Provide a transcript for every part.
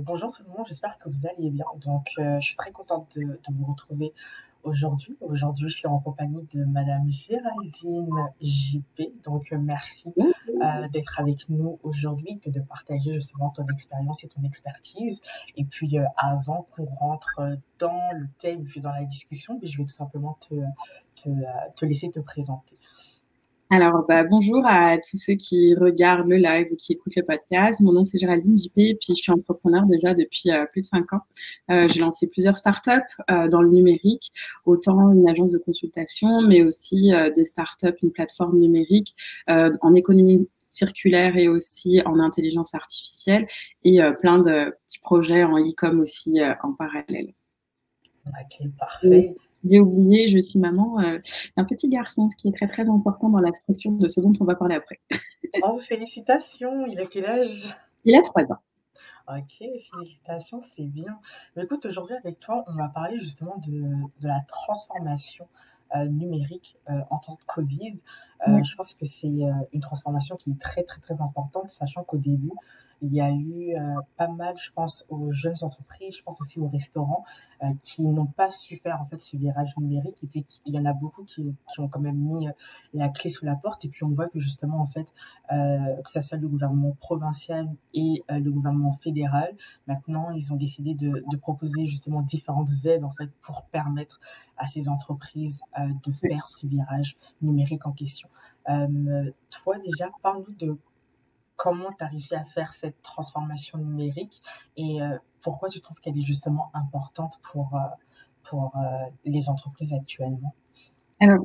bonjour tout le monde, j'espère que vous allez bien. Donc, je suis très contente de, de vous retrouver aujourd'hui. Aujourd'hui, je suis en compagnie de Madame Géraldine JP. Donc, merci euh, d'être avec nous aujourd'hui et de partager justement ton expérience et ton expertise. Et puis, euh, avant qu'on rentre dans le thème puis dans la discussion, je vais tout simplement te, te, euh, te laisser te présenter. Alors, bah, bonjour à tous ceux qui regardent le live ou qui écoutent le podcast. Mon nom, c'est Géraldine JP, et puis je suis entrepreneur déjà depuis euh, plus de cinq ans. Euh, j'ai lancé plusieurs startups euh, dans le numérique, autant une agence de consultation, mais aussi des startups, une plateforme numérique en économie circulaire et aussi en intelligence artificielle, et plein de petits projets en e-com aussi en parallèle. Ok, parfait j'ai oublié, je suis maman euh, d'un petit garçon, ce qui est très très important dans la structure de ce dont on va parler après. oh, félicitations, il a quel âge? Il a 3 ans. Ok, félicitations, c'est bien. Mais écoute, aujourd'hui avec toi, on va parler justement de, de la transformation euh, numérique euh, en temps de Covid. Je pense que c'est une transformation qui est très très très importante, sachant qu'au début, il y a eu euh, pas mal, je pense, aux jeunes entreprises, je pense aussi aux restaurants, euh, qui n'ont pas su faire en fait ce virage numérique. Et puis il y en a beaucoup qui, qui ont quand même mis euh, la clé sous la porte. Et puis on voit que justement en fait, que ça soit le gouvernement provincial et le gouvernement fédéral, maintenant ils ont décidé de, de, proposer justement différentes aides en fait pour permettre à ces entreprises de faire ce virage numérique en question. toi déjà, parle-nous de comment tu as réussi à faire cette transformation numérique et euh, pourquoi tu trouves qu'elle est justement importante pour, euh, pour euh, les entreprises actuellement? Alors,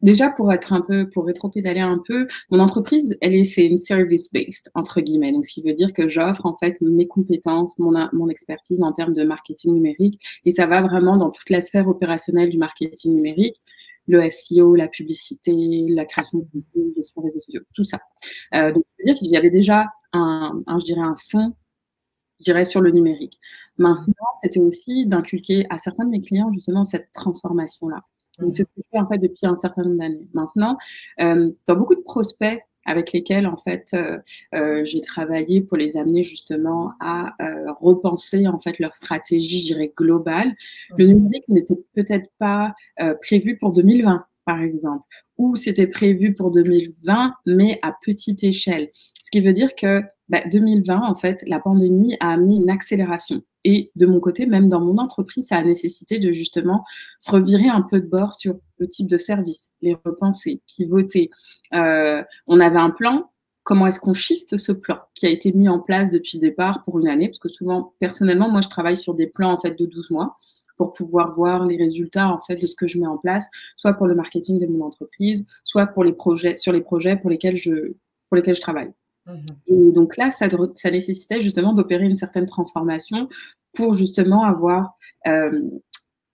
déjà pour être un peu, pour rétro-pédaler un peu, mon entreprise, elle est, c'est une service-based, entre guillemets. Donc, ce qui veut dire que j'offre en fait mes compétences, mon, mon expertise en termes de marketing numérique et ça va vraiment dans toute la sphère opérationnelle du marketing numérique le SEO, la publicité, la création de contenu, gestion réseaux sociaux, tout ça. Euh, donc, c'est-à-dire qu'il y avait déjà un, un, je dirais, un fond, je dirais, sur le numérique. Maintenant, c'était aussi d'inculquer à certains de mes clients, justement, cette transformation-là. Donc, c'est ce que je fais, en fait, depuis un certain nombre d'années. Maintenant, euh, dans beaucoup de prospects, avec lesquels en fait euh, euh, j'ai travaillé pour les amener justement à euh, repenser en fait leur stratégie, je dirais globale. Le numérique n'était peut-être pas euh, prévu pour 2020 par exemple, ou c'était prévu pour 2020 mais à petite échelle. Ce qui veut dire que bah, 2020 en fait la pandémie a amené une accélération. Et de mon côté, même dans mon entreprise, ça a nécessité de justement se revirer un peu de bord sur le type de service, les repenser, pivoter. Euh, on avait un plan. Comment est-ce qu'on shift ce plan qui a été mis en place depuis le départ pour une année? Parce que souvent, personnellement, moi, je travaille sur des plans en fait de 12 mois pour pouvoir voir les résultats en fait de ce que je mets en place, soit pour le marketing de mon entreprise, soit pour les projets, sur les projets pour lesquels je travaille. Mmh Et donc là, ça, ça nécessitait justement d'opérer une certaine transformation pour justement avoir, euh,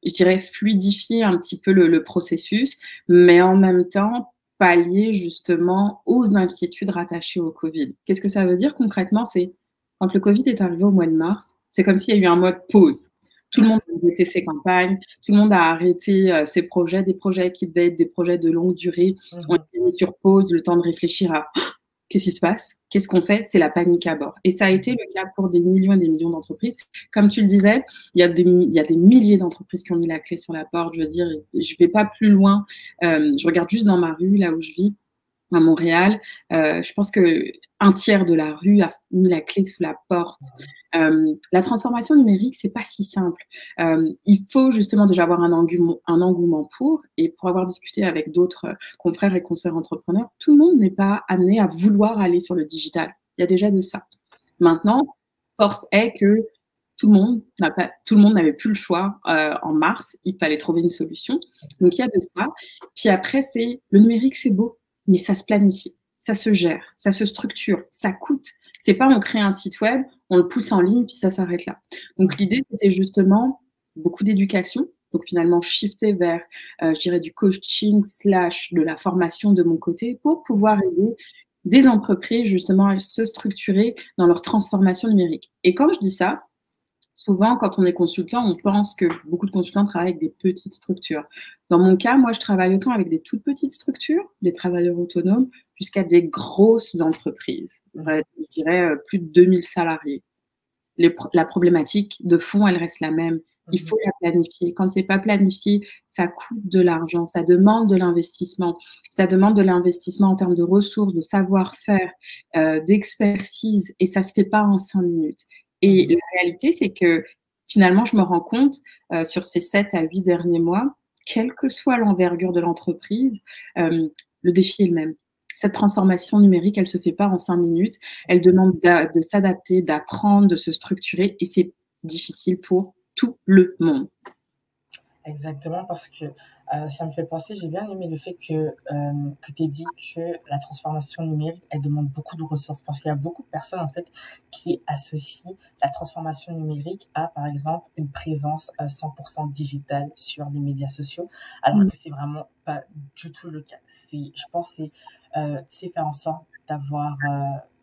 je dirais, fluidifier un petit peu le, le, processus, mais en même temps pallier justement aux inquiétudes rattachées au Covid. Qu'est-ce que ça veut dire concrètement? C'est quand le Covid est arrivé au mois de mars, c'est comme s'il y a eu un mode pause. Tout le monde a arrêté ses campagnes, tout le monde a arrêté euh, ses projets, des projets qui devaient être des projets de longue durée, ont été mis sur pause, le temps de réfléchir à Qu'est-ce qui se passe? Qu'est-ce qu'on fait? C'est la panique à bord. Et ça a été le cas pour des millions et des millions d'entreprises. Comme tu le disais, il y a des, il y a des milliers d'entreprises qui ont mis la clé sur la porte. Je veux dire, je vais pas plus loin. Euh, je regarde juste dans ma rue, là où je vis, à Montréal. Euh, je pense que un tiers de la rue a mis la clé sous la porte. Euh, la transformation numérique, c'est pas si simple. Euh, il faut justement déjà avoir un engouement, un engouement pour, et pour avoir discuté avec d'autres confrères et consoeurs entrepreneurs, tout le monde n'est pas amené à vouloir aller sur le digital. Il y a déjà de ça. Maintenant, force est que tout le monde n'a pas, tout le monde n'avait plus le choix euh, en mars. Il fallait trouver une solution. Donc il y a de ça. Puis après, c'est le numérique, c'est beau, mais ça se planifie, ça se gère, ça se structure, ça coûte. C'est pas on crée un site web, on le pousse en ligne, puis ça s'arrête là. Donc l'idée, c'était justement beaucoup d'éducation. Donc finalement, shifter vers, euh, je dirais, du coaching slash de la formation de mon côté pour pouvoir aider des entreprises justement à se structurer dans leur transformation numérique. Et quand je dis ça, souvent, quand on est consultant, on pense que beaucoup de consultants travaillent avec des petites structures. Dans mon cas, moi, je travaille autant avec des toutes petites structures, des travailleurs autonomes, jusqu'à des grosses entreprises. Je dirais euh, plus de 2000 salariés. la problématique de fond, elle reste la même. Il faut la planifier. Quand c'est pas planifié, ça coûte de l'argent, ça demande de l'investissement. Ça demande de l'investissement en termes de ressources, de savoir-faire, euh, d'expertise, et ça se fait pas en cinq minutes. Et la réalité, c'est que finalement, je me rends compte euh, sur ces sept à huit derniers mois, quelle que soit l'envergure de l'entreprise, euh, le défi est le même. Cette transformation numérique, elle se fait pas en cinq minutes. Elle demande de s'adapter, d'apprendre, de se structurer, et c'est difficile pour tout le monde. Exactement, parce que euh, ça me fait penser, j'ai bien aimé le fait que, euh, que tu aies dit que la transformation numérique, elle demande beaucoup de ressources, parce qu'il y a beaucoup de personnes, en fait, qui associent la transformation numérique à, par exemple, une présence 100% euh, digitale sur les médias sociaux, alors mm. que c'est vraiment pas du tout le cas. Je pense que c'est faire en sorte d'avoir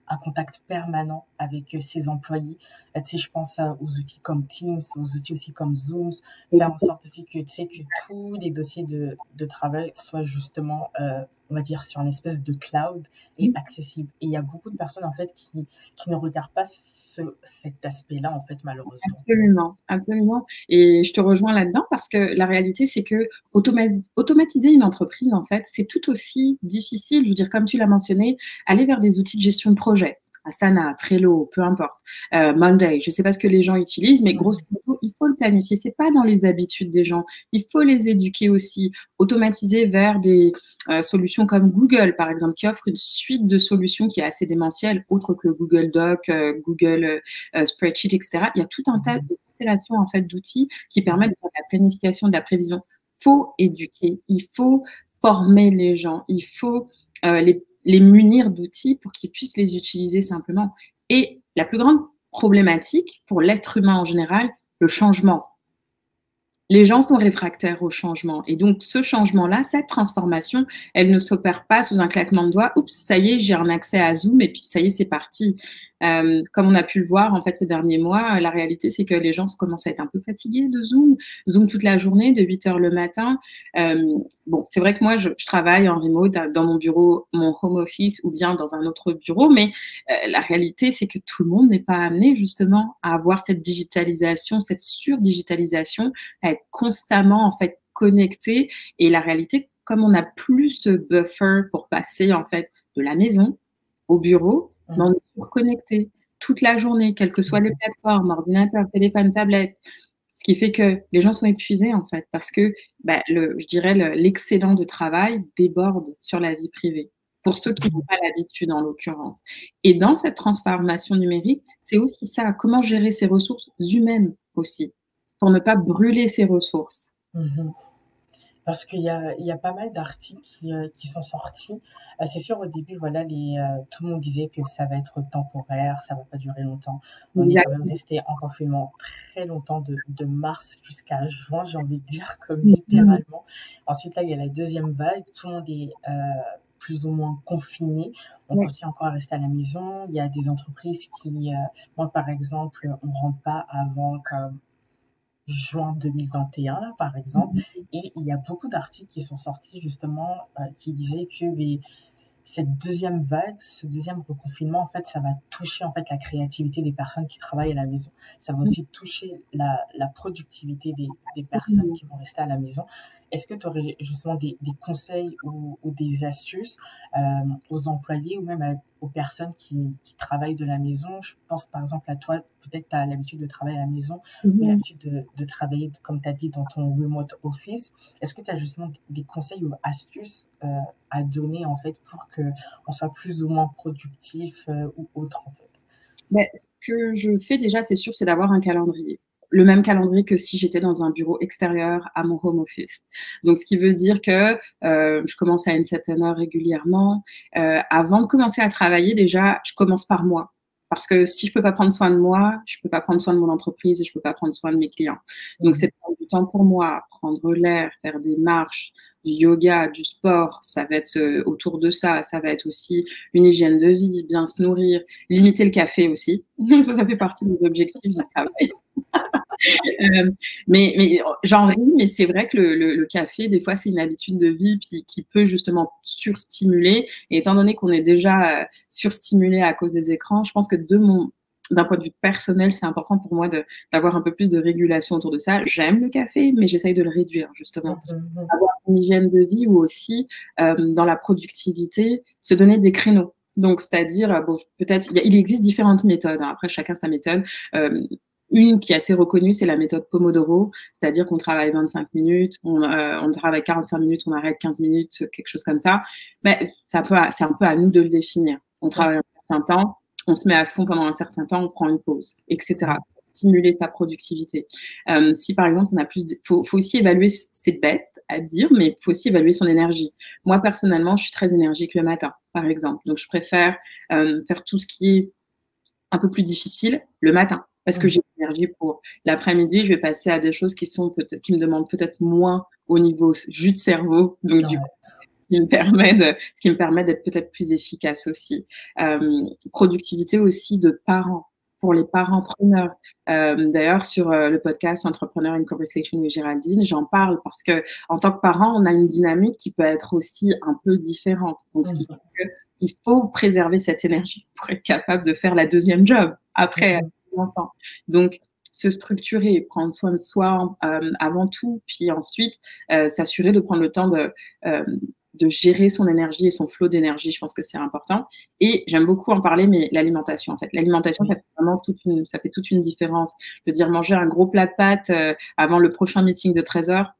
un contact permanent avec euh, ses employés. Euh, tu sais, je pense aux outils comme Teams, aux outils aussi comme Zoom, faire en sorte aussi que, tu sais, que tous les dossiers de, de travail soient justement, euh, on va dire, sur une espèce de cloud et accessible. Et il y a beaucoup de personnes, en fait, qui, qui ne regardent pas ce, cet aspect-là, en fait, malheureusement. Absolument, absolument. Et je te rejoins là-dedans parce que la réalité, c'est que automatiser une entreprise, en fait, c'est tout aussi difficile. Je veux dire, comme tu l'as mentionné, aller vers des outils de gestion de projet Asana, Trello, peu importe, euh, Monday, je ne sais pas ce que les gens utilisent, mais grosso modo, il faut le planifier. C'est pas dans les habitudes des gens. Il faut les éduquer aussi, automatiser vers des euh, solutions comme Google, par exemple, qui offre une suite de solutions qui est assez démentielle, autre que Google Doc, euh, Google Spreadsheet, etc. Il y a tout un tas de constellations en fait d'outils qui permettent de faire la planification, de la prévision. Il faut éduquer, il faut former les gens, il faut les les munir d'outils pour qu'ils puissent les utiliser simplement. Et la plus grande problématique pour l'être humain en général, le changement. Les gens sont réfractaires au changement. Et donc, ce changement-là, cette transformation, elle ne s'opère pas sous un claquement de doigts. Oups, ça y est, j'ai un accès à Zoom et puis ça y est, c'est parti. Euh, comme on a pu le voir en fait ces derniers mois, la réalité c'est que les gens commencent à être un peu fatigués de Zoom, Zoom toute la journée, de 8 heures le matin. Euh, bon, c'est vrai que moi je, travaille en remote dans mon bureau, mon home office ou bien dans un autre bureau, mais euh, la réalité c'est que tout le monde n'est pas amené justement à avoir cette digitalisation, cette surdigitalisation, à être constamment en fait connecté. Et la réalité, comme on n'a plus ce buffer pour passer en fait de la maison au bureau, Mmh. on est connecté toute la journée, quelles que soient les plateformes, ordinateur, téléphone, tablette. Ce qui fait que les gens sont épuisés, en fait, parce que, bah, le, je dirais, l'excédent de travail déborde sur la vie privée. Pour ceux qui n'ont pas l'habitude, en l'occurrence. Et dans cette transformation numérique, c'est aussi ça, comment gérer ses ressources humaines aussi, pour ne pas brûler ses ressources. Mmh parce qu'il y a, il y a pas mal d'articles qui, euh, qui sont sortis. Euh, c'est sûr, au début, voilà, les, euh, tout le monde disait que ça va être temporaire, ça va pas durer longtemps. On est quand même resté en confinement très longtemps, de, de mars jusqu'à juin, j'ai envie de dire, comme mm-hmm. littéralement. Ensuite, là, il y a la deuxième vague. Tout le monde est plus ou moins confiné. On continue encore à rester à la maison. Il y a des entreprises qui, moi, par exemple, on rentre pas avant comme juin 2021, là, par exemple. Et il y a beaucoup d'articles qui sont sortis, justement, euh, qui disaient que cette deuxième vague, ce deuxième reconfinement, en fait, ça va toucher, en fait, la créativité des personnes qui travaillent à la maison. Ça va aussi toucher la, la productivité des, des personnes qui vont rester à la maison. Est-ce que tu aurais justement des, conseils ou, des astuces euh, aux employés ou même aux personnes qui, travaillent de la maison? Je pense par exemple à toi, peut-être tu as l'habitude de travailler à la maison ou mhm. l'habitude de, travailler, comme tu as dit, dans ton remote office. Est-ce que tu as justement des conseils ou astuces euh, à donner en fait pour qu'on soit plus ou moins productif euh, ou autre en fait? Ben, ce que je fais déjà, c'est sûr, c'est d'avoir un calendrier le même calendrier que si j'étais dans un bureau extérieur à mon home office. Donc, ce qui veut dire que euh, je commence à une certaine heure régulièrement. Euh, avant de commencer à travailler, déjà, je commence par moi. Parce que si je peux pas prendre soin de moi, je peux pas prendre soin de mon entreprise et je peux pas prendre soin de mes clients. Donc, mmh. c'est prendre du temps pour moi, prendre l'air, faire des marches, du yoga, du sport, ça va être euh, autour de ça. Ça va être aussi une hygiène de vie, bien se nourrir, limiter le café aussi. ça, ça fait partie des objectifs du travail. Euh, mais mais j'en ris, mais c'est vrai que le, café, des fois, c'est une habitude de vie puis, qui peut justement surstimuler. Et étant donné qu'on est déjà euh, surstimulé à cause des écrans, je pense que de mon d'un point de vue personnel, c'est important pour moi d'avoir un peu plus de régulation autour de ça. J'aime le café, mais j'essaye de le réduire, justement. Mmh, mmh, mmh. Avoir une hygiène de vie ou aussi, euh, dans la productivité, se donner des créneaux. Donc, c'est-à-dire, bon, peut-être, il, existe différentes méthodes. Hein. Après, chacun sa méthode. Euh, une qui est assez reconnue, c'est la méthode Pomodoro, c'est-à-dire qu'on travaille 25 minutes, on, euh, on, travaille 45 minutes, on arrête 15 minutes, quelque chose comme ça. Mais c'est un peu à nous de le définir. On travaille un certain temps, on se met à fond pendant un certain temps, on prend une pause, etc. stimuler sa productivité. Euh, si par exemple on a plus, faut, faut aussi évaluer, c'est bête à dire, mais il faut aussi évaluer son énergie. Moi personnellement, je suis très énergique le matin, par exemple, donc je préfère euh, faire tout ce qui est un peu plus difficile le matin parce que mmh. j'ai l'énergie pour coup Je vais passer à des choses qui sont peut-être, qui me demandent peut-être moins au niveau jus de cerveau. Donc, du coup, ce qui me permet de, ce qui me permet d'être peut-être plus efficace aussi. Euh, productivité aussi de parents pour les parents preneurs. Euh, D'ailleurs, sur euh, le podcast Entrepreneur in Conversation with Géraldine, j'en parle parce que en tant que parent, on a une dynamique qui peut être aussi un peu différente. Donc, ce qui mmh. fait il faut préserver cette énergie pour être capable de faire la deuxième job après l'enfant. Donc, se structurer, prendre soin de soi euh, avant tout, puis ensuite euh, s'assurer de prendre le temps de, euh, de gérer son énergie et son flot d'énergie. Je pense que c'est important. Et j'aime beaucoup en parler, mais l'alimentation, en fait. L'alimentation, ça fait vraiment toute une, ça fait toute une différence. Je veux dire, manger un gros plat de pâtes avant le prochain meeting de 13 heures.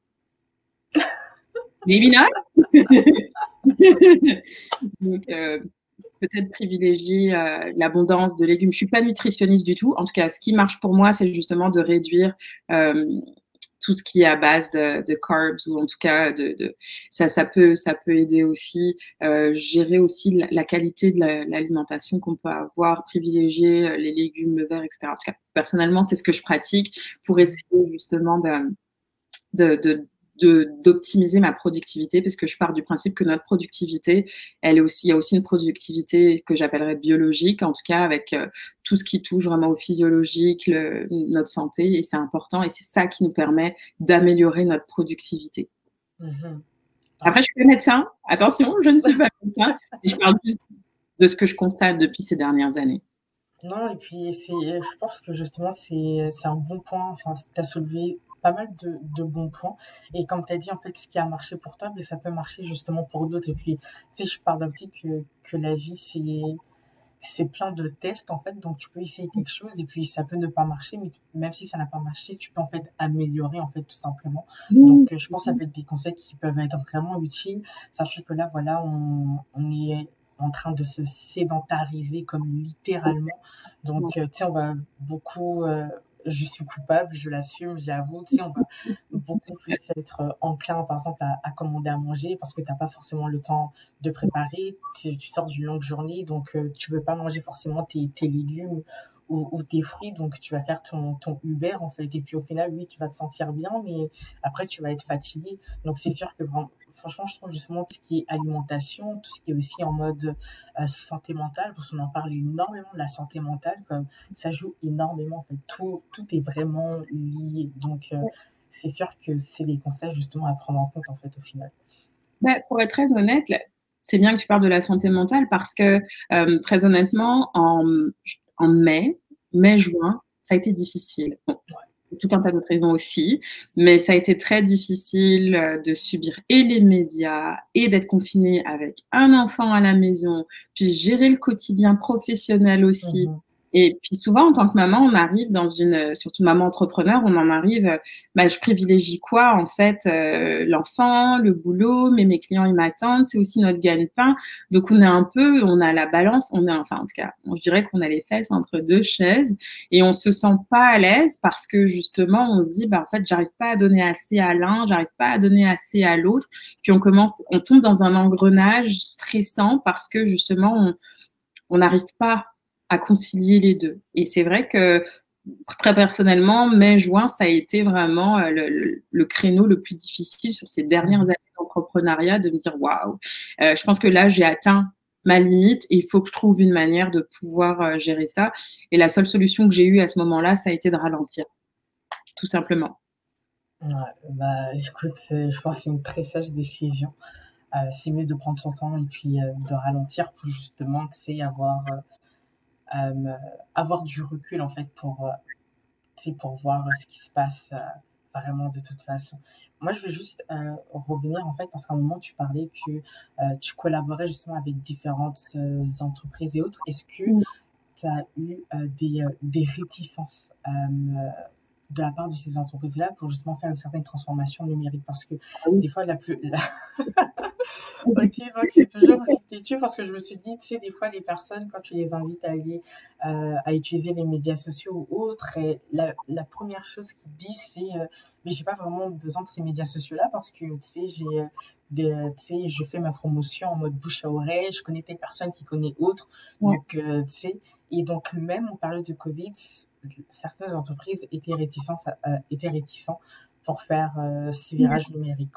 Maybe not. Donc, peut-être privilégier euh, l'abondance de légumes. Je suis pas nutritionniste du tout. En tout cas, ce qui marche pour moi, c'est justement de réduire euh, tout ce qui est à base de, carbs ou en tout cas de, ça, ça peut ça peut aider aussi euh, gérer aussi la, qualité de l'alimentation qu'on peut avoir, privilégier les légumes, le verre, etc. En tout cas, personnellement, c'est ce que je pratique pour essayer justement de, de, d'optimiser ma productivité parce que je pars du principe que notre productivité, elle est aussi, il y a aussi une productivité que j'appellerais biologique, en tout cas avec euh, tout ce qui touche vraiment au physiologique, notre santé, et c'est important et c'est ça qui nous permet d'améliorer notre productivité. Mmh Après, je suis médecin, attention, je ne suis pas médecin, mais je parle plus de ce que je constate depuis ces dernières années. Non, et puis je pense que justement, c'est un bon point. Enfin, tu as soulevé pas mal de, de bons points. Et comme tu as dit, en fait, ce qui a marché pour toi, mais ça peut marcher justement pour d'autres. Et puis, tu sais, je pars d'un petit que, que la vie, c'est c'est plein de tests en fait. Donc tu peux essayer quelque chose et puis ça peut ne pas marcher mais même si ça n'a pas marché tu peux en fait améliorer en fait tout simplement. Donc je pense que ça peut être des conseils qui peuvent être vraiment utiles sachant que là voilà on, on est en train de se sédentariser comme littéralement. Donc tu sais on va beaucoup euh, je suis coupable, je l'assume, j'avoue. Tu on va beaucoup plus être euh, enclin, par exemple, à, commander à manger parce que tu n'as pas forcément le temps de préparer. Tu, sors d'une longue journée, donc euh, tu veux pas manger forcément tes, tes légumes ou, tes fruits, donc tu vas faire ton, ton Uber en fait. Et puis au final, oui, tu vas te sentir bien, mais après tu vas être fatigué. Donc c'est sûr que vraiment, franchement, je trouve justement tout ce qui est alimentation, tout ce qui est aussi en mode euh, santé mentale, parce qu'on en parle énormément de la santé mentale, comme ça joue énormément en fait. Tout, tout est vraiment lié. Donc euh, c'est sûr que c'est des conseils justement à prendre en compte en fait au final. Bah, pour être très honnête, c'est bien que tu parles de la santé mentale parce que euh, très honnêtement, en, en mai, mai-juin, ça a été difficile. Tout un tas d'autres raisons aussi, mais ça a été très difficile euh, de subir et les médias et d'être confiné avec un enfant à la maison, puis gérer le quotidien professionnel aussi. Mmh et puis souvent, en tant que maman, on arrive dans une, surtout maman entrepreneur, on en arrive, bah, je privilégie quoi En fait, euh, l'enfant, le boulot, mais mes clients, ils m'attendent, c'est aussi notre gagne-pain. Donc on est un peu, on a la balance, on est, enfin en tout cas, je dirais qu'on a les fesses entre deux chaises et on se sent pas à l'aise parce que justement, on se dit, bah en fait, j'arrive pas à donner assez à l'un, j'arrive pas à donner assez à l'autre. Puis on commence, on tombe dans un engrenage stressant parce que justement, on n'arrive pas à concilier les deux. Et c'est vrai que très personnellement, mai-juin, ça a été vraiment euh, le, créneau le plus difficile sur ces dernières années d'entrepreneuriat, de me dire waouh, euh, je pense que là, j'ai atteint ma limite et il faut que je trouve une manière de pouvoir euh, gérer ça. Et la seule solution que j'ai eue à ce moment-là, ça a été de ralentir, tout simplement. Ouais, bah écoute, je pense que c'est une très sage décision. c'est mieux de prendre son temps et puis de ralentir pour justement, tu sais, avoir avoir du recul, en fait, pour, pour voir ce qui se passe vraiment de toute façon. Moi, je veux juste revenir, en fait, parce qu'à un moment, tu parlais que tu collaborais justement avec différentes entreprises et autres. Est-ce que tu as eu des, des réticences de la part de ces entreprises-là pour justement faire une certaine transformation numérique? Parce que ah des fois la plus ok donc c'est toujours aussi têtu parce que je me suis dit tu sais des fois les personnes quand tu les invites à aller euh, à utiliser les médias sociaux ou autres et la, la première chose qu'ils disent c'est euh, mais j'ai pas vraiment besoin de ces médias sociaux là parce que tu sais j'ai euh, tu sais je fais ma promotion en mode bouche à oreille je connais des personnes qui connaissent autres donc tu sais et donc même en période de Covid certaines entreprises étaient réticentes, euh, étaient réticents pour faire euh, ce virage numérique.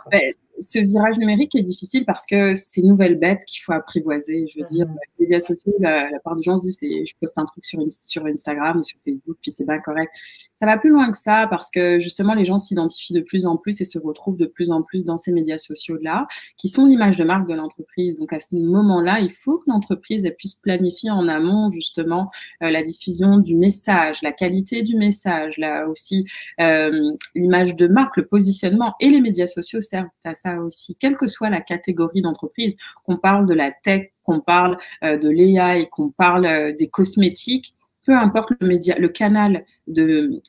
Ce virage numérique est difficile parce que c'est une nouvelle bête qu'il faut apprivoiser. Je veux dire, mhm. les médias sociaux, la, part des gens se disent, je poste un truc sur, sur Instagram ou sur Facebook, puis c'est pas correct. Ça va plus loin que ça parce que justement, les gens s'identifient de plus en plus et se retrouvent de plus en plus dans ces médias sociaux-là, qui sont l'image de marque de l'entreprise. Donc à ce moment-là, il faut que l'entreprise puisse planifier en amont justement euh, la diffusion du message, la qualité du message, là aussi euh, l'image de marque, le positionnement et les médias sociaux servent à ça aussi, quelle que soit la catégorie d'entreprise, qu'on parle de la tech, qu'on parle euh, de l'AI, qu'on parle des cosmétiques, peu importe le, canal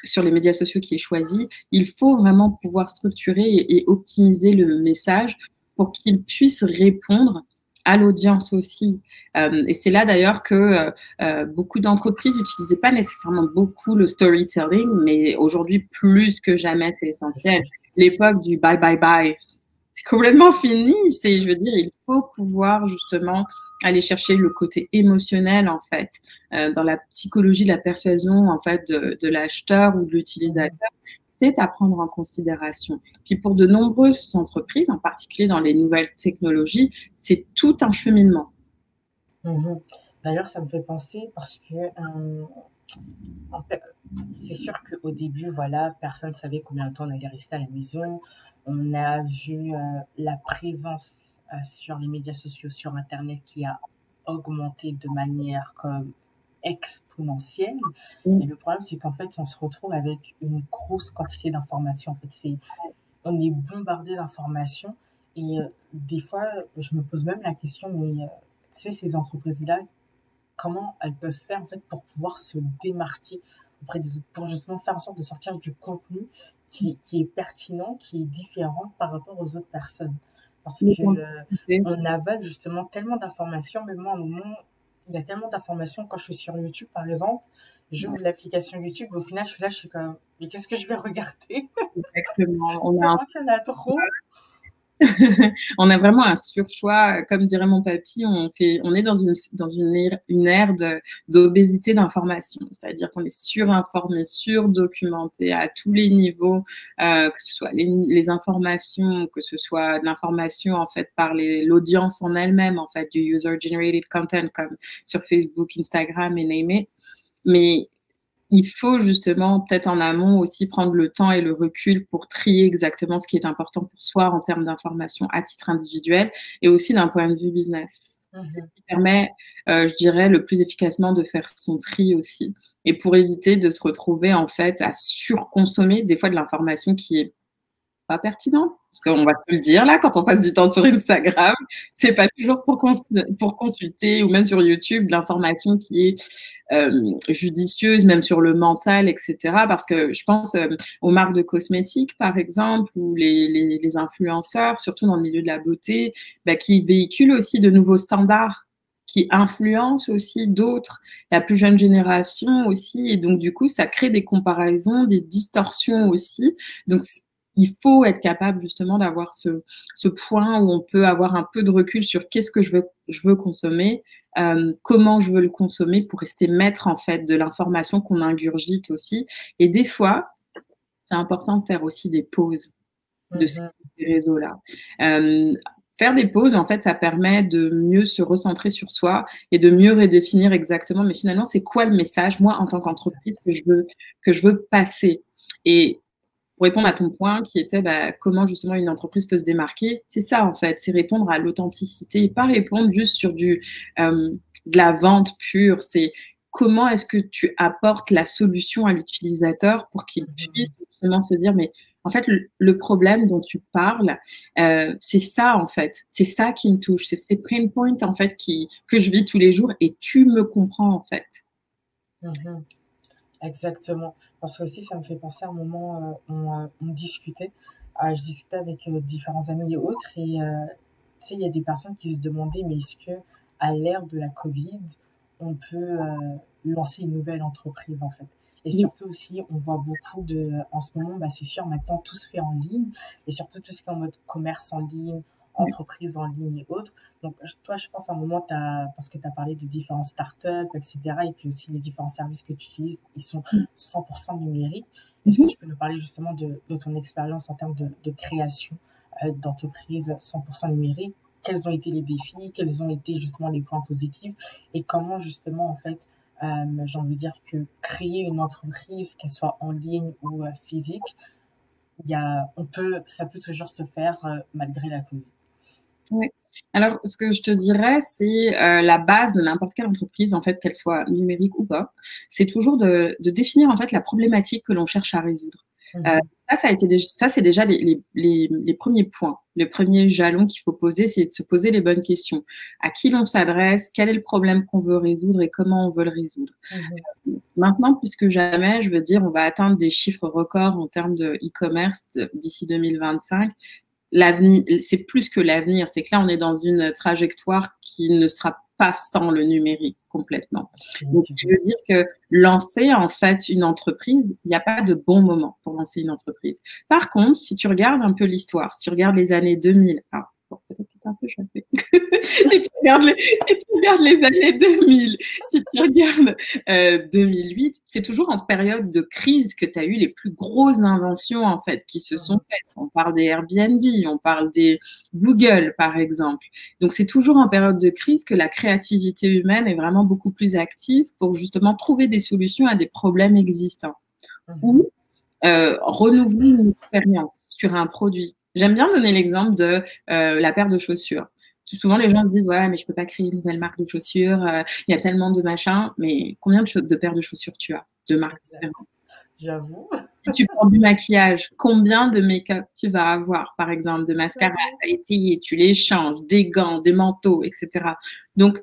sur les médias sociaux qui est choisi, il faut vraiment pouvoir structurer et, optimiser le message pour qu'il puisse répondre à l'audience aussi. Euh, et c'est là d'ailleurs que beaucoup d'entreprises n'utilisaient pas nécessairement beaucoup le storytelling, mais aujourd'hui plus que jamais c'est essentiel. L'époque du bye bye bye, complètement fini. C'est, je veux dire, il faut pouvoir justement aller chercher le côté émotionnel en fait euh, dans la psychologie de la persuasion en fait de, l'acheteur ou de l'utilisateur c'est à prendre en considération. Puis pour de nombreuses entreprises, en particulier dans les nouvelles technologies, c'est tout un cheminement. Mm-hmm. D'ailleurs, ça me fait penser parce que euh, c'est sûr qu'au début, voilà, personne ne savait combien de temps on allait rester à la maison. On a vu euh, la présence sur les médias sociaux, sur Internet, qui a augmenté de manière comme exponentielle. Et le problème, c'est qu'en fait, on se retrouve avec une grosse quantité d'informations. En fait, c'est, on est bombardé d'informations. Et euh, des fois, je me pose même la question, mais tu sais, ces entreprises-là, comment elles peuvent faire en fait pour pouvoir se démarquer auprès des autres, pour justement faire en sorte de sortir du contenu qui, qui est pertinent, qui est différent par rapport aux autres personnes? Parce que euh, on avale justement tellement d'informations, mais moi, à un moment, il y a tellement d'informations quand je suis sur YouTube, par exemple, j'ouvre ouais. l'application YouTube, au final, je suis là, je suis comme, mais qu'est-ce que je vais regarder? Exactement. On a, un... a trop. on a vraiment un surchoix. Comme dirait mon papy, on, est dans une, dans une ère, d'obésité d'information. C'est-à-dire qu'on est surinformé, surdocumenté à tous les niveaux, euh, que ce soit les, informations, que ce soit l'information en fait par l'audience en elle-même, en fait, du user-generated content comme sur Facebook, Instagram et name il faut justement peut-être en amont aussi prendre le temps et le recul pour trier exactement ce qui est important pour soi en termes d'information à titre individuel et aussi d'un point de vue business. Mmh. Ce qui permet, euh, je dirais, le plus efficacement de faire son tri aussi. Et pour éviter de se retrouver en fait à surconsommer des fois de l'information qui est pas pertinent. Parce qu'on va te le dire là, quand on passe du temps sur Instagram, c'est pas toujours pour, cons pour consulter ou même sur YouTube de l'information qui est euh, judicieuse, même sur le mental, etc. Parce que je pense euh, aux marques de cosmétiques, par exemple, ou les, les, les, influenceurs, surtout dans le milieu de la beauté, bah, qui véhiculent aussi de nouveaux standards qui influencent aussi d'autres, la plus jeune génération aussi, et donc du coup, ça crée des comparaisons, des distorsions aussi. Donc il faut être capable justement d'avoir ce, ce, point où on peut avoir un peu de recul sur qu'est-ce que je veux, je veux consommer, euh, comment je veux le consommer pour rester maître en fait de l'information qu'on ingurgite aussi. Et des fois, c'est important de faire aussi des pauses de ces, mhm. réseaux-là. Euh, faire des pauses, en fait, ça permet de mieux se recentrer sur soi et de mieux redéfinir exactement, mais finalement, c'est quoi le message, moi, en tant qu'entreprise, que je veux, que je veux passer. Et pour répondre à ton point qui était bah, comment justement une entreprise peut se démarquer, c'est ça en fait, c'est répondre à l'authenticité et pas répondre juste sur du, euh, de la vente pure. C'est comment est-ce que tu apportes la solution à l'utilisateur pour qu'il mmh puisse justement se dire, mais en fait, le, problème dont tu parles, euh, c'est ça en fait, c'est ça qui me touche, c'est ces pain points en fait qui, que je vis tous les jours et tu me comprends en fait. Mmh Exactement. Parce que aussi, ça me fait penser à un moment, où on, on discutait, je discutais avec différents amis et autres, et tu sais, il y a des personnes qui se demandaient, mais est-ce que à l'ère de la Covid, on peut lancer une nouvelle entreprise en fait? Et surtout aussi, on voit beaucoup de, en ce moment, bah, c'est sûr, maintenant tout se fait en ligne, et surtout tout ce qui est en mode commerce en ligne, entreprise en ligne et autres. Donc, toi, je pense à un moment, as, parce que tu as parlé de différentes startups, etc., et puis aussi les différents services que tu utilises, ils sont 100% mm. numériques. Est-ce que tu peux nous parler justement de, de ton expérience en termes de, de création euh, d'entreprises 100% numériques? Quels ont été les défis? Quels ont été justement les points positifs? Et comment justement, en fait, euh, j'ai envie de dire que créer une entreprise, qu'elle soit en ligne ou euh, physique, il y a, on peut, ça peut toujours se faire euh, malgré la Covid. Oui. Alors, ce que je te dirais, c'est euh, la base de n'importe quelle entreprise, en fait, qu'elle soit numérique ou pas, c'est toujours de, de, définir en fait la problématique que l'on cherche à résoudre. Mmh euh, ça, ça a été déjà, ça, c'est déjà les, les, les, les, premiers points. Le premier jalon qu'il faut poser, c'est de se poser les bonnes questions. À qui l'on s'adresse Quel est le problème qu'on veut résoudre et comment on veut le résoudre mmh euh, Maintenant, plus que jamais, je veux dire, on va atteindre des chiffres records en termes de e-commerce d'ici 2025 l'avenir, c'est plus que l'avenir, c'est que là, on est dans une trajectoire qui ne sera pas sans le numérique complètement. Donc, je veux dire que lancer en fait une entreprise, il n'y a pas de bon moment pour lancer une entreprise. Par contre, si tu regardes un peu l'histoire, si tu regardes les années 2000, alors, peut-être un peu si, tu regardes les, si tu regardes les années 2000, si tu regardes euh, 2008, c'est toujours en période de crise que tu as eu les plus grosses inventions en fait qui se sont faites. On parle des Airbnb, on parle des Google par exemple. Donc c'est toujours en période de crise que la créativité humaine est vraiment beaucoup plus active pour justement trouver des solutions à des problèmes existants mmh. ou euh, renouveler une expérience sur un produit. J'aime bien donner l'exemple de euh, la paire de chaussures. Souvent, les gens se disent Ouais, mais je peux pas créer une nouvelle marque de chaussures, euh, il y a tellement de machins. Mais combien de, de paires de chaussures tu as De marques différentes? J'avoue. Si tu prends du maquillage, combien de make-up tu vas avoir, par exemple, de mascara à essayer, tu les changes, des gants, des manteaux, etc. Donc,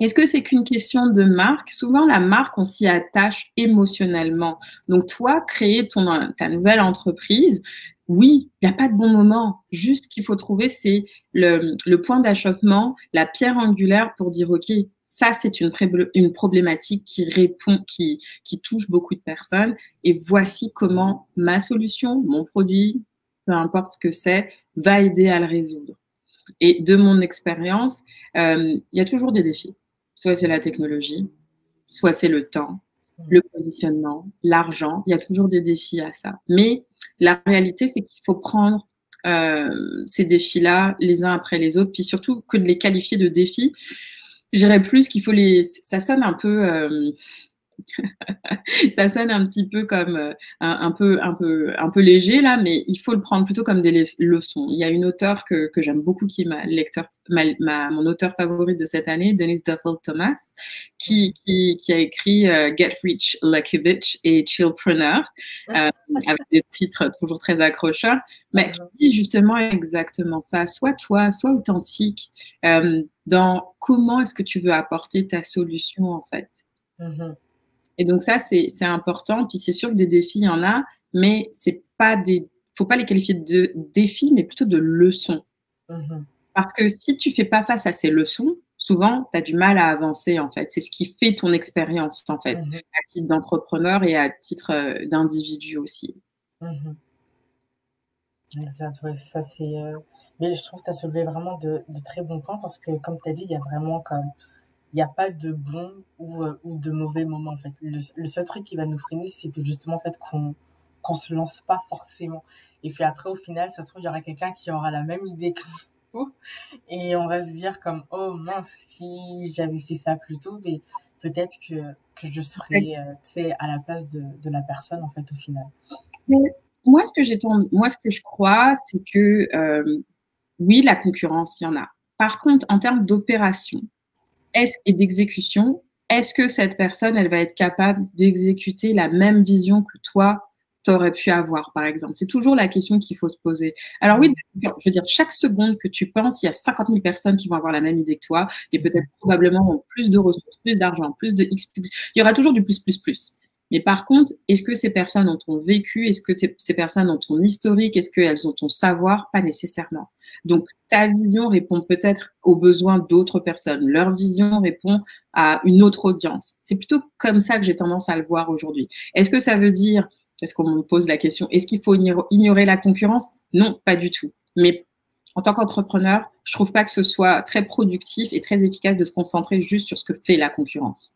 est-ce que c'est qu'une question de marque? Souvent, la marque, on s'y attache émotionnellement. Donc, toi, créer ton, ta nouvelle entreprise, oui, il n'y a pas de bon moment. Juste qu'il faut trouver, c'est le, point d'achoppement, la pierre angulaire pour dire, OK, ça, c'est une, une, problématique qui répond, qui, qui touche beaucoup de personnes. Et voici comment ma solution, mon produit, peu importe ce que c'est, va aider à le résoudre. Et de mon expérience, euh, il y a toujours des défis. Soit c'est la technologie, soit c'est le temps, le positionnement, l'argent. Il y a toujours des défis à ça. Mais la réalité, c'est qu'il faut prendre euh, ces défis-là les uns après les autres, puis surtout que de les qualifier de défis. J'irais plus qu'il faut les. Ça sonne un peu. Euh, ça sonne un petit peu comme euh, un, peu, un, peu, un peu léger là, mais il faut le prendre plutôt comme des leçons. Il y a une auteure que, que j'aime beaucoup qui est ma lecteur, ma, mon auteur favori de cette année, Denise Duffel Thomas, qui, qui, qui a écrit euh, Get Rich Lucky Bitch et Chillpreneur, euh, avec des titres toujours très accrocheurs, mais qui dit justement exactement ça. Soit toi, soit authentique euh, dans comment est-ce que tu veux apporter ta solution en fait. Mm-hmm. Et donc ça, c'est important. Puis c'est sûr que des défis, il y en a, mais c'est pas des, faut pas les qualifier de défis, mais plutôt de leçons. Mmh Parce que si tu fais pas face à ces leçons, souvent, tu as du mal à avancer, en fait. C'est ce qui fait ton expérience, en fait, mmh à titre d'entrepreneur et à titre euh, d'individu aussi. Mmh exact, ouais, ça c'est. Euh, mais je trouve que tu as soulevé vraiment de, de, très bons points parce que, comme tu as dit, il y a vraiment comme il n'y a pas de bon ou, euh, ou de mauvais moment en fait. Le, le, seul truc qui va nous freiner, c'est justement en fait qu'on qu'on se lance pas forcément. Et puis après au final, ça se trouve il y aura quelqu'un qui aura la même idée que nous et on va se dire comme oh mince si j'avais fait ça plus tôt, mais peut-être que que je serais euh, à la place de, de la personne en fait au final. moi ce que j'ai moi ce que je crois, c'est que euh, oui la concurrence il y en a. Par contre en termes d'opération, est et d'exécution, est-ce que cette personne, elle va être capable d'exécuter la même vision que toi, tu aurais pu avoir, par exemple? C'est toujours la question qu'il faut se poser. Alors oui, je veux dire, chaque seconde que tu penses, il y a 50 000 personnes qui vont avoir la même idée que toi et peut-être probablement plus de ressources, plus d'argent, plus de X, plus. Il y aura toujours du plus, plus, plus. Mais par contre, est-ce que ces personnes ont ton vécu? Est-ce que ces personnes ont ton historique? Est-ce qu'elles ont ton savoir? Pas nécessairement. Donc, ta vision répond peut-être aux besoins d'autres personnes. Leur vision répond à une autre audience. C'est plutôt comme ça que j'ai tendance à le voir aujourd'hui. Est-ce que ça veut dire, est-ce qu'on me pose la question, est-ce qu'il faut ignorer la concurrence? Non, pas du tout. Mais en tant qu'entrepreneur, je trouve pas que ce soit très productif et très efficace de se concentrer juste sur ce que fait la concurrence.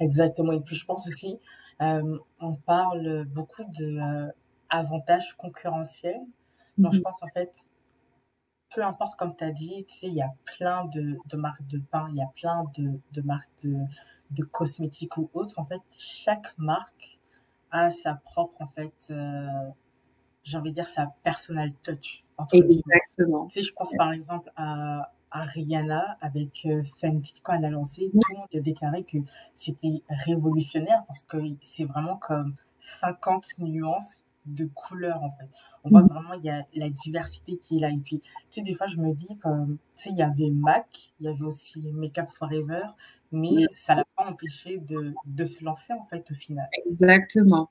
Exactement. Et puis, je pense aussi, euh, on parle beaucoup de euh, avantages concurrentiels. Donc, je mhm. pense en fait, peu importe, comme tu as dit, tu sais, il y a plein de, de marques de pain, il y a plein de, de marques de, de, cosmétiques ou autres. En fait, chaque marque a sa propre, en fait, euh, j'ai envie de dire, sa personal touch. Exactement. Tu sais, je pense par exemple à à Rihanna avec euh, Fenty quand elle a lancé, tout le monde a déclaré que c'était révolutionnaire parce que c'est vraiment comme 50 nuances de couleurs en fait. On voit mm. vraiment il y a la diversité qui est là et puis tu sais des fois je me dis comme tu sais il y avait MAC, il y avait aussi Makeup Forever mais ça l'a pas empêché de, de se lancer en fait au final. Exactement.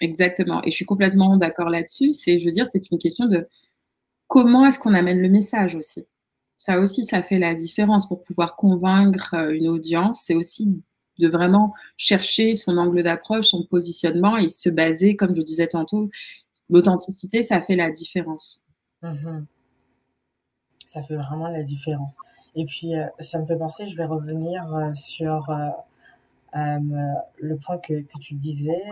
Exactement et je suis complètement d'accord là-dessus, c'est je veux dire c'est une question de comment est-ce qu'on amène le message aussi ça aussi, ça fait la différence pour pouvoir convaincre euh, une audience. C'est aussi de vraiment chercher son angle d'approche, son positionnement et se baser, comme je disais tantôt, l'authenticité, ça fait la différence. Mhm. Ça fait vraiment la différence. Et puis, euh, ça me fait penser, je vais revenir euh, sur le point que tu disais,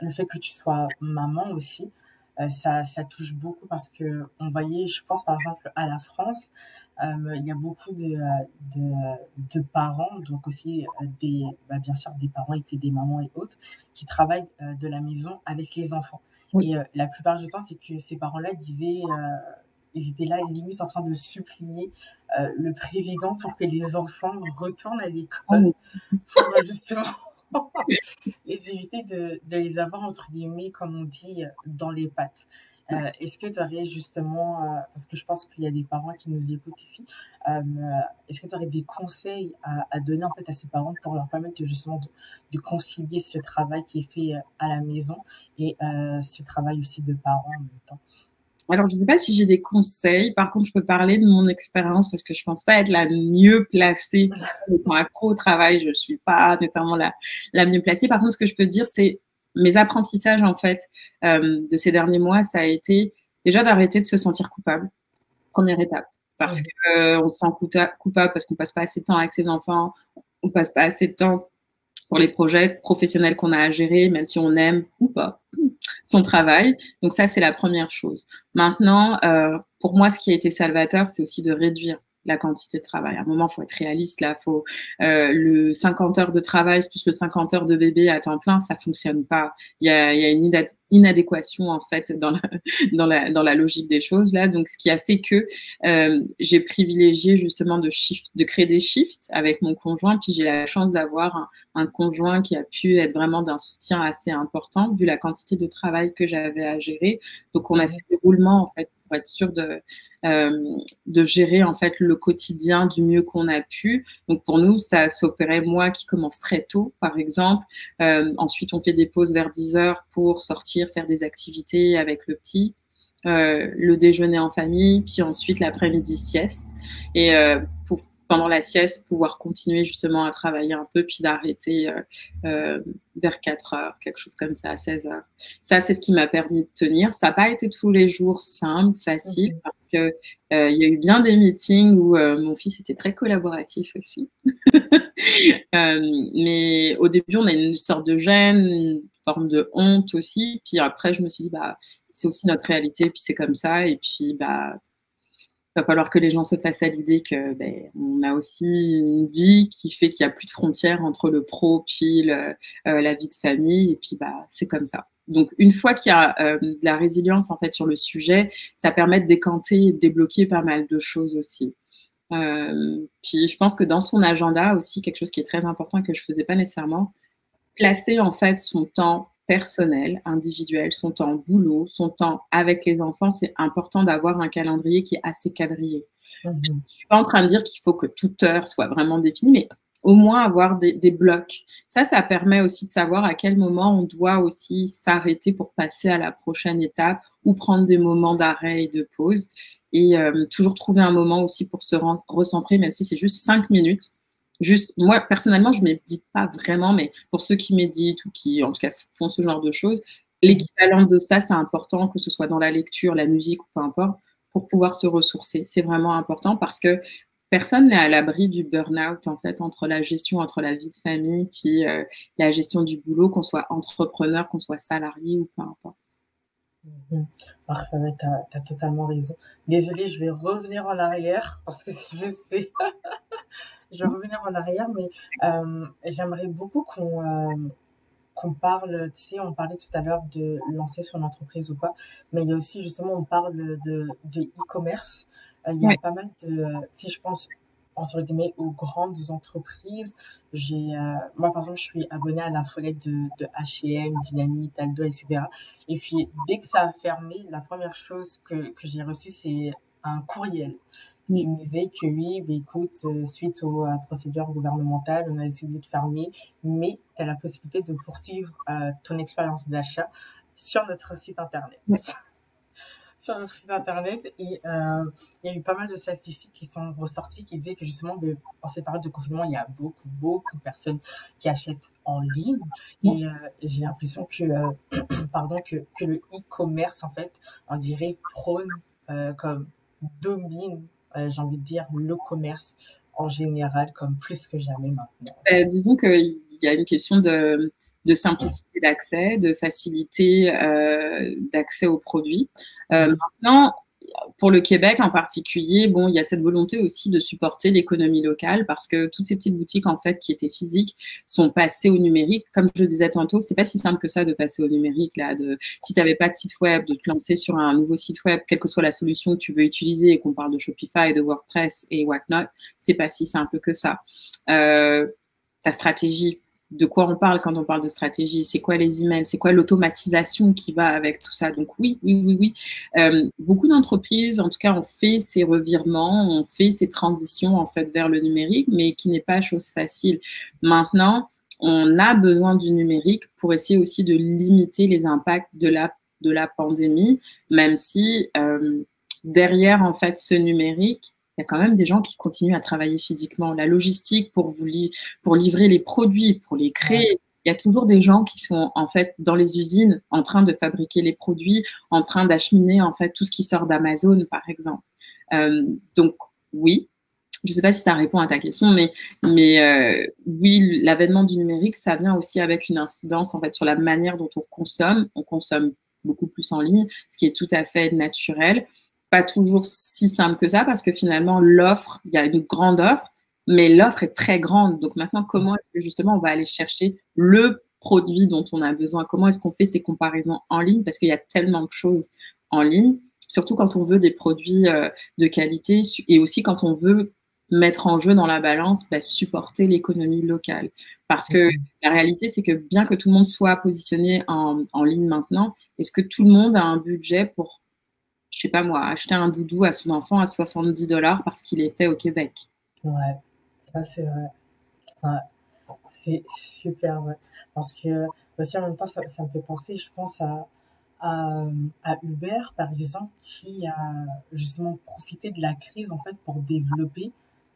le fait que tu sois maman aussi. Euh, ça, ça touche beaucoup parce que on voyait, je pense par exemple à la France, euh, il y a beaucoup de, de, de parents, donc aussi euh, des, bah, bien sûr des parents et puis des mamans et autres, qui travaillent de la maison avec les enfants. Et la plupart du temps, c'est que ces parents-là disaient, ils étaient là limite en train de supplier le président pour que les enfants retournent à l'école oh. pour justement les éviter de, de, les avoir, entre guillemets, comme on dit, dans les pattes. Euh, Est-ce que tu aurais justement, euh, parce que je pense qu'il y a des parents qui nous écoutent ici, euh, est-ce que tu aurais des conseils à, à, donner en fait à ces parents pour leur permettre justement de, de concilier ce travail qui est fait à la maison et ce travail aussi de parents en même temps? Alors, je ne sais pas si j'ai des conseils. Par contre, je peux parler de mon expérience parce que je pense pas être la mieux placée. Étant accro au travail, je suis pas nécessairement la, la mieux placée. Par contre, ce que je peux dire, c'est mes apprentissages, en fait, euh, de ces derniers mois, ça a été déjà d'arrêter de se sentir coupable. Première étape. Parce qu'on euh, se sent coupable parce qu'on passe pas assez de temps avec ses enfants, on passe pas assez de temps pour les projets professionnels qu'on a à gérer, même si on aime ou pas son travail. Donc ça, c'est la première chose. Maintenant, euh, pour moi, ce qui a été salvateur, c'est aussi de réduire la quantité de travail. À un moment, faut être réaliste. Là, faut euh, le 50 heures de travail plus le 50 heures de bébé à temps plein, ça fonctionne pas. Il y a, y a une inadéquation en fait dans la, dans la dans la logique des choses là. Donc, ce qui a fait que euh, j'ai privilégié justement de shift, de créer des shifts avec mon conjoint. Puis j'ai la chance d'avoir un, un conjoint qui a pu être vraiment d'un soutien assez important vu la quantité de travail que j'avais à gérer. Donc, on a fait des roulements en fait pour être sûr de, euh, de gérer en fait le quotidien du mieux qu'on a pu. Donc pour nous, ça s'opérait moi qui commence très tôt, par exemple. Euh, ensuite, on fait des pauses vers 10 heures pour sortir, faire des activités avec le petit. Euh, le déjeuner en famille, puis ensuite l'après-midi sieste. Et pour pendant la sieste, pouvoir continuer justement à travailler un peu, puis d'arrêter euh, euh, vers 4 heures, quelque chose comme ça, à 16 heures. Ça, c'est ce qui m'a permis de tenir. Ça n'a pas été tous les jours simple, facile, parce que euh, il y a eu bien des meetings où euh, mon fils était très collaboratif aussi. Mais au début, on a une sorte de gêne, une forme de honte aussi. Puis après, je me suis dit, bah, c'est aussi notre réalité, puis c'est comme ça. Et puis, bah, va falloir que les gens se fassent à l'idée que ben, on a aussi une vie qui fait qu'il n'y a plus de frontières entre le pro puis euh, la vie de famille et puis bah c'est comme ça. Donc une fois qu'il y a euh, de la résilience en fait sur le sujet, ça permet de décanter et de débloquer pas mal de choses aussi. Euh, puis je pense que dans son agenda aussi, quelque chose qui est très important et que je faisais pas nécessairement, placer en fait son temps personnel, individuel, son temps boulot, son temps avec les enfants, c'est important d'avoir un calendrier qui est assez quadrillé. Mhm. Je ne suis pas en train de dire qu'il faut que toute heure soit vraiment définie, mais au moins avoir des, des, blocs. Ça, ça permet aussi de savoir à quel moment on doit aussi s'arrêter pour passer à la prochaine étape ou prendre des moments d'arrêt et de pause. Et euh, toujours trouver un moment aussi pour se recentrer, même si c'est juste cinq minutes. Juste, moi, personnellement, je ne médite pas vraiment, mais pour ceux qui méditent ou qui, en tout cas, font ce genre de choses, l'équivalent de ça, c'est important, que ce soit dans la lecture, la musique ou peu importe, pour pouvoir se ressourcer. C'est vraiment important parce que personne n'est à l'abri du burn-out, en fait, entre la gestion, entre la vie de famille, puis euh, la gestion du boulot, qu'on soit entrepreneur, qu'on soit salarié ou peu importe. Mhm. Parfait, tu as, totalement raison. Désolée, je vais revenir en arrière parce que si je sais, je vais revenir en arrière, mais euh, j'aimerais beaucoup qu'on euh, qu'on parle, tu sais, on parlait tout à l'heure de lancer son entreprise ou pas, mais il y a aussi justement, on parle de, de e-commerce. Euh, il y a pas mal de, si je pense, entre guillemets, aux grandes entreprises. J'ai, euh, moi, par exemple, je suis abonnée à la folette de, de H&M, Dynamite, Aldo, etc. Et puis, dès que ça a fermé, la première chose que, que j'ai reçue, c'est un courriel qui me disait que oui, bah, écoute, euh, suite aux euh, procédures gouvernementales, on a décidé de fermer, mais tu as la possibilité de poursuivre ton expérience d'achat sur notre site internet sur notre site internet et euh, il y a eu pas mal de statistiques qui sont ressorties qui disaient que justement de, en ces périodes de confinement, il y a beaucoup, beaucoup de personnes qui achètent en ligne. Et euh, j'ai l'impression que, euh, pardon, que, que le e-commerce, en fait, on dirait prône euh, comme domine, euh, j'ai envie de dire, le commerce en général comme plus que jamais maintenant. disons qu'il y a une question de de simplicité d'accès, de facilité euh, d'accès aux produits. Euh, maintenant, pour le Québec en particulier, bon, il y a cette volonté aussi de supporter l'économie locale parce que toutes ces petites boutiques en fait qui étaient physiques sont passées au numérique. Comme je le disais tantôt, c'est pas si simple que ça de passer au numérique là. Si tu n'avais pas de site web, de te lancer sur un nouveau site web, quelle que soit la solution que tu veux utiliser, et qu'on parle de Shopify, de WordPress et whatnot, c'est pas si simple que ça. Euh, ta stratégie de quoi on parle quand on parle de stratégie, c'est quoi les emails, c'est quoi l'automatisation qui va avec tout ça. Donc oui, oui, oui, oui. Euh, beaucoup d'entreprises, en tout cas, ont fait ces revirements, ont fait ces transitions en fait vers le numérique, mais qui n'est pas chose facile. Maintenant, on a besoin du numérique pour essayer aussi de limiter les impacts de la de la pandémie, même si euh, derrière en fait ce numérique, il y a quand même des gens qui continuent à travailler physiquement. La logistique pour vous pour livrer les produits, pour les créer. Il y a toujours des gens qui sont en fait dans les usines en train de fabriquer les produits, en train d'acheminer en fait tout ce qui sort d'Amazon par exemple. Euh, donc oui, je ne sais pas si ça répond à ta question, mais, mais euh, oui, l'avènement du numérique, ça vient aussi avec une incidence en fait sur la manière dont on consomme. On consomme beaucoup plus en ligne, ce qui est tout à fait naturel pas toujours si simple que ça parce que finalement, l'offre, il y a une grande offre, mais l'offre est très grande. Donc maintenant, comment est-ce que justement on va aller chercher le produit dont on a besoin? Comment est-ce qu'on fait ces comparaisons en ligne? Parce qu'il y a tellement de choses en ligne, surtout quand on veut des produits euh, de qualité et aussi quand on veut mettre en jeu dans la balance, bah, supporter l'économie locale. Parce que la réalité, c'est que bien que tout le monde soit positionné en, en ligne maintenant, est-ce que tout le monde a un budget pour je sais pas moi, acheter un doudou à son enfant à 70 dollars parce qu'il est fait au Québec. Ouais, ça c'est vrai. Ouais. C'est super vrai. Parce que aussi en même temps, ça, ça, me fait penser, je pense à, à, à, Uber, par exemple, qui a justement profité de la crise en fait pour développer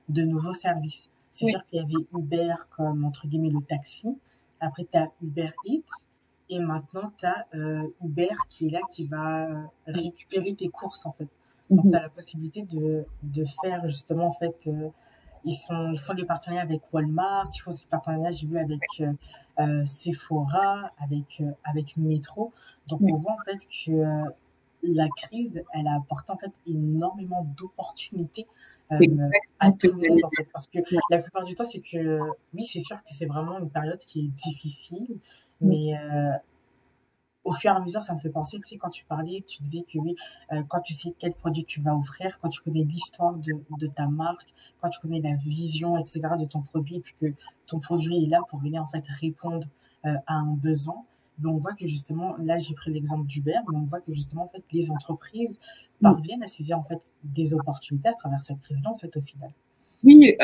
de nouveaux services. C'est sûr qu'il y avait Uber comme entre guillemets le taxi. Après, tu as Uber Eats et maintenant, tu as euh, Uber qui est là, qui va euh, récupérer tes courses, en fait. Donc, mhm. tu as la possibilité de, de faire justement, en fait, euh, ils, sont, ils font des partenariats avec Walmart, ils font des partenariats, j'ai vu, avec euh, Sephora, avec, avec Metro. Donc, on voit en fait que la crise, elle a apporté en fait énormément d'opportunités à tout le monde, en fait. Parce que la plupart du temps, c'est que, oui, c'est sûr que c'est vraiment une période qui est difficile, mais euh, au fur et à mesure, ça me fait penser, tu sais, quand tu parlais, tu disais que oui, euh, quand tu sais quel produit tu vas offrir, quand tu connais l'histoire de, de ta marque, quand tu connais la vision, etc., de ton produit, et puis que ton produit est là pour venir, en fait, répondre euh, à un besoin, ben, on voit que justement, là, j'ai pris l'exemple d'Uber, mais on voit que justement, en fait, les entreprises mm. parviennent à saisir, en fait, des opportunités à travers cette crise-là, en fait, au final. Oui,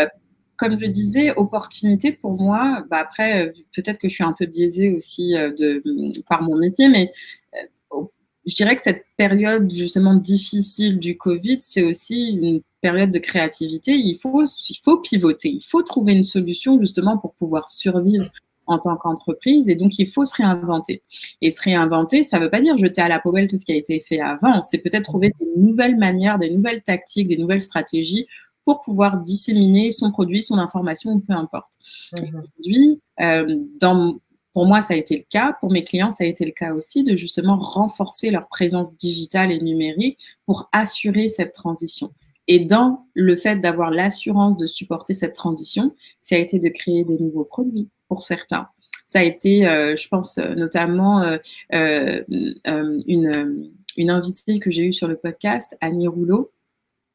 comme je disais, opportunité pour moi, bah après, euh, peut-être que je suis un peu biaisée aussi euh, de, par mon métier, mais euh, je dirais que cette période justement difficile du Covid, c'est aussi une période de créativité. Il faut, il faut pivoter, il faut trouver une solution justement pour pouvoir survivre en tant qu'entreprise et donc il faut se réinventer. Et se réinventer, ça ne veut pas dire jeter à la poubelle tout ce qui a été fait avant, c'est peut-être trouver des nouvelles manières, des nouvelles tactiques, des nouvelles stratégies pour pouvoir disséminer son produit, son information ou peu importe. Mhm. Aujourd'hui, euh, dans, pour moi, ça a été le cas. Pour mes clients, ça a été le cas aussi de justement renforcer leur présence digitale et numérique pour assurer cette transition. Et dans le fait d'avoir l'assurance de supporter cette transition, ça a été de créer des nouveaux produits pour certains. Ça a été, euh, je pense, notamment euh, euh, euh une, une invitée que j'ai eue sur le podcast, Annie Rouleau,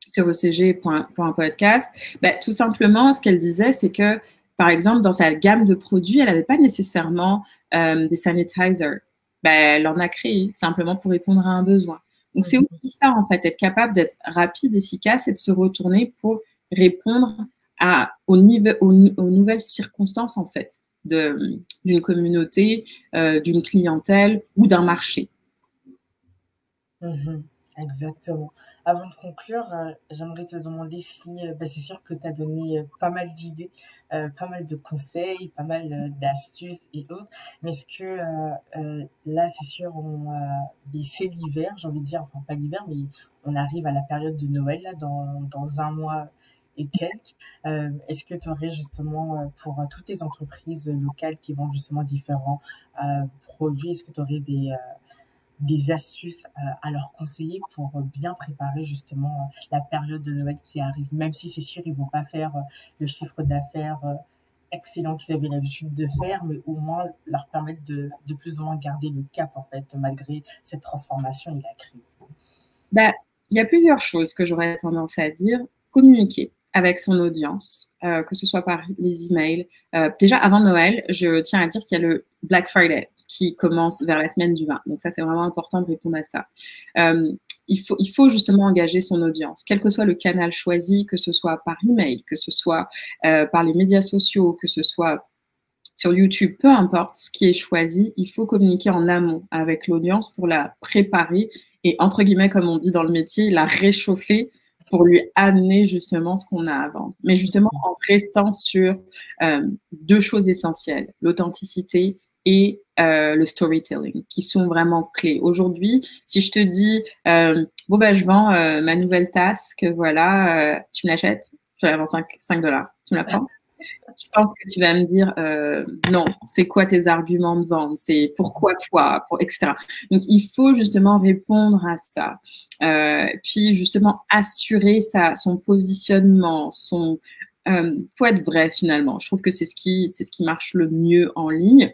sur OCG.podcast, bah, tout simplement, ce qu'elle disait, c'est que, par exemple, dans sa gamme de produits, elle n'avait pas nécessairement euh, des sanitizers. Bah, elle en a créé simplement pour répondre à un besoin. Donc, c'est aussi ça, en fait, être capable d'être rapide, efficace et de se retourner pour répondre à, au niveau, aux, nouvelles circonstances, en fait, d'une communauté, euh, d'une clientèle ou d'un marché. Mmh Exactement. Avant de conclure, euh, j'aimerais te demander si, euh, bah, c'est sûr que tu as donné euh, pas mal d'idées, pas mal de conseils, pas mal d'astuces et autres. Mais est-ce que là, c'est sûr, on, c'est l'hiver, j'ai envie de dire, enfin pas l'hiver, mais on arrive à la période de Noël là, dans, dans un mois et quelques. est-ce que tu aurais justement pour toutes les entreprises locales qui vendent justement différents produits, est-ce que tu aurais des des astuces euh, à leur conseiller pour euh, bien préparer justement euh, la période de Noël qui arrive. Même si c'est sûr, ils vont pas faire le chiffre d'affaires excellent qu'ils avaient l'habitude de faire, mais au moins leur permettre de, de plus ou moins garder le cap en fait, malgré cette transformation et la crise. Bah, il y a plusieurs choses que j'aurais tendance à dire. Communiquer avec son audience, que ce soit par les emails. déjà, avant Noël, je tiens à dire qu'il y a le Black Friday qui commence vers la semaine du 20. Donc ça, c'est vraiment important de répondre à ça. Euh, il, faut, il faut justement engager son audience, quel que soit le canal choisi, que ce soit par email, que ce soit euh, par les médias sociaux, que ce soit sur YouTube, peu importe ce qui est choisi, il faut communiquer en amont avec l'audience pour la préparer et, entre guillemets, comme on dit dans le métier, la réchauffer pour lui amener justement ce qu'on a à vendre. Mais justement en restant sur euh, deux choses essentielles, l'authenticité et euh, le storytelling, qui sont vraiment clés. Aujourd'hui, si je te dis, euh, bon, ben, je vends euh, ma nouvelle tasse, que voilà, tu me l'achètes, je la vends 5, 5 dollars, tu me la prends? Je pense que tu vas me dire, non, c'est quoi tes arguments de vente? C'est pourquoi toi, pour, etc. Donc, il faut justement répondre à ça. puis, justement, assurer sa, son positionnement, son, euh, faut être vrai finalement. Je trouve que c'est ce qui c'est ce qui marche le mieux en ligne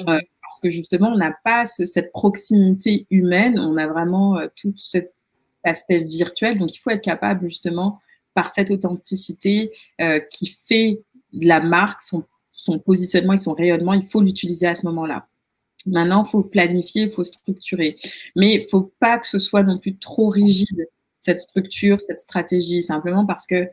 euh, parce que justement on n'a pas cette proximité humaine, on a vraiment euh, tout cet aspect virtuel. Donc il faut être capable justement par cette authenticité euh, qui fait de la marque son, son positionnement et son rayonnement, il faut l'utiliser à ce moment-là. Maintenant, il faut planifier, il faut structurer. Mais il faut pas que ce soit non plus trop rigide, cette structure, cette stratégie, simplement parce que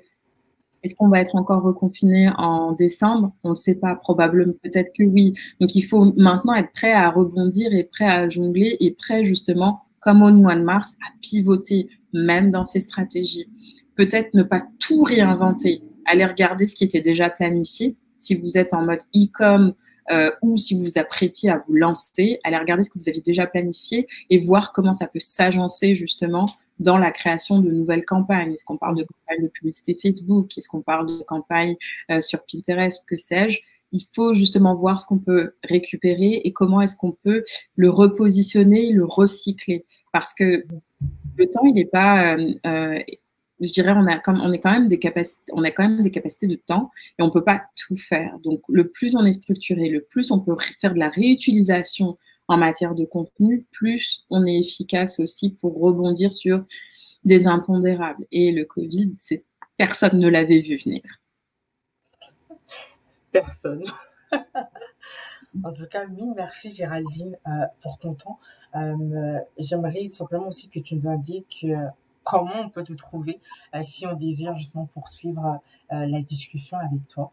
est-ce qu'on va être encore reconfiné en décembre? On ne sait pas, probablement, peut-être que oui. Donc il faut maintenant être prêt à rebondir et prêt à jongler et prêt justement, comme au mois de mars, à pivoter même dans ces stratégies. Peut-être ne pas tout réinventer, aller regarder ce qui était déjà planifié. Si vous êtes en mode e-com euh, ou si vous vous apprêtiez à vous lancer, allez regarder ce que vous avez déjà planifié et voir comment ça peut s'agencer justement dans la création de nouvelles campagnes. Est-ce qu'on parle de campagnes de publicité Facebook? Est-ce qu'on parle de campagnes euh, sur Pinterest? Que sais-je? Il faut justement voir ce qu'on peut récupérer et comment est-ce qu'on peut le repositionner, le recycler. Parce que le temps, il n'est pas, euh, euh, je dirais, on a, quand même des capacités, on a quand même des capacités de temps et on ne peut pas tout faire. Donc, le plus on est structuré, le plus on peut faire de la réutilisation en matière de contenu, plus on est efficace aussi pour rebondir sur des impondérables. Et le Covid, personne ne l'avait vu venir. Personne. en tout cas, mille merci Géraldine euh, pour ton temps. Euh, j'aimerais simplement aussi que tu nous indiques comment on peut te trouver si on désire justement poursuivre la discussion avec toi?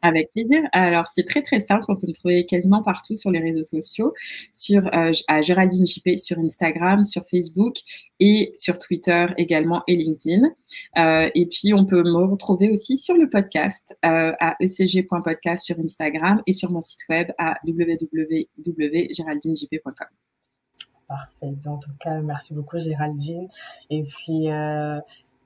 Avec plaisir. Alors, c'est très, très simple. On peut me trouver quasiment partout sur les réseaux sociaux, sur, euh, à Géraldine JP sur Instagram, sur Facebook et sur Twitter également et LinkedIn. Euh, et puis, on peut me retrouver aussi sur le podcast euh, à ecg.podcast sur Instagram et sur mon site web à www.géraldinejp.com. Parfait. En tout cas, merci beaucoup Géraldine. Et puis, euh,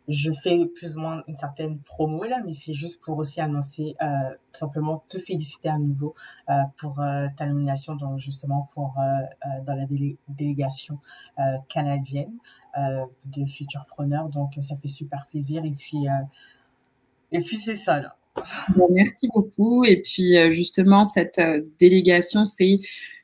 je fais plus ou moins une certaine promo là, mais c'est juste pour aussi annoncer, euh, simplement te féliciter à nouveau euh, pour ta nomination dans justement pour dans la délégation canadienne de futurs preneurs. Donc ça fait super plaisir et puis et puis c'est ça là. merci beaucoup et puis justement cette délégation c'est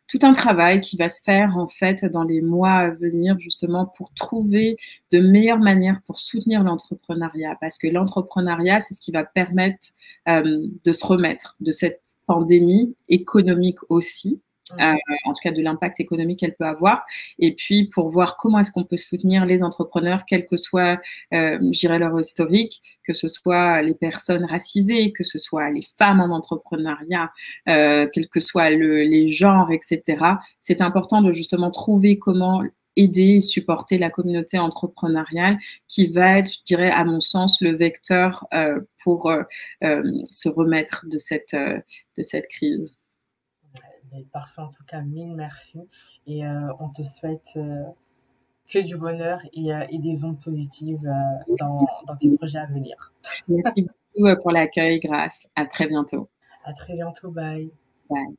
tout un travail qui va se faire en fait dans les mois à venir justement pour trouver de meilleures manières pour soutenir l'entrepreneuriat. Parce que l'entrepreneuriat c'est ce qui va permettre euh, de se remettre de cette pandémie économique aussi euh, en tout cas de l'impact économique qu'elle peut avoir, et puis pour voir comment est-ce qu'on peut soutenir les entrepreneurs, quel que soit, euh, leur historique, que ce soit les personnes racisées, que ce soit les femmes en entrepreneuriat, euh, quel que soit le, les genres, etc. C'est important de justement trouver comment aider et supporter la communauté entrepreneuriale qui va être, je dirais, à mon sens, le vecteur euh, pour euh, euh, se remettre de cette, de cette crise parfait, en tout cas, mille merci. Et euh, on te souhaite euh, que du bonheur et, euh, et des ondes positives dans, dans, tes projets à venir. Merci beaucoup pour l'accueil, grâce. À très bientôt. À très bientôt, bye. Bye.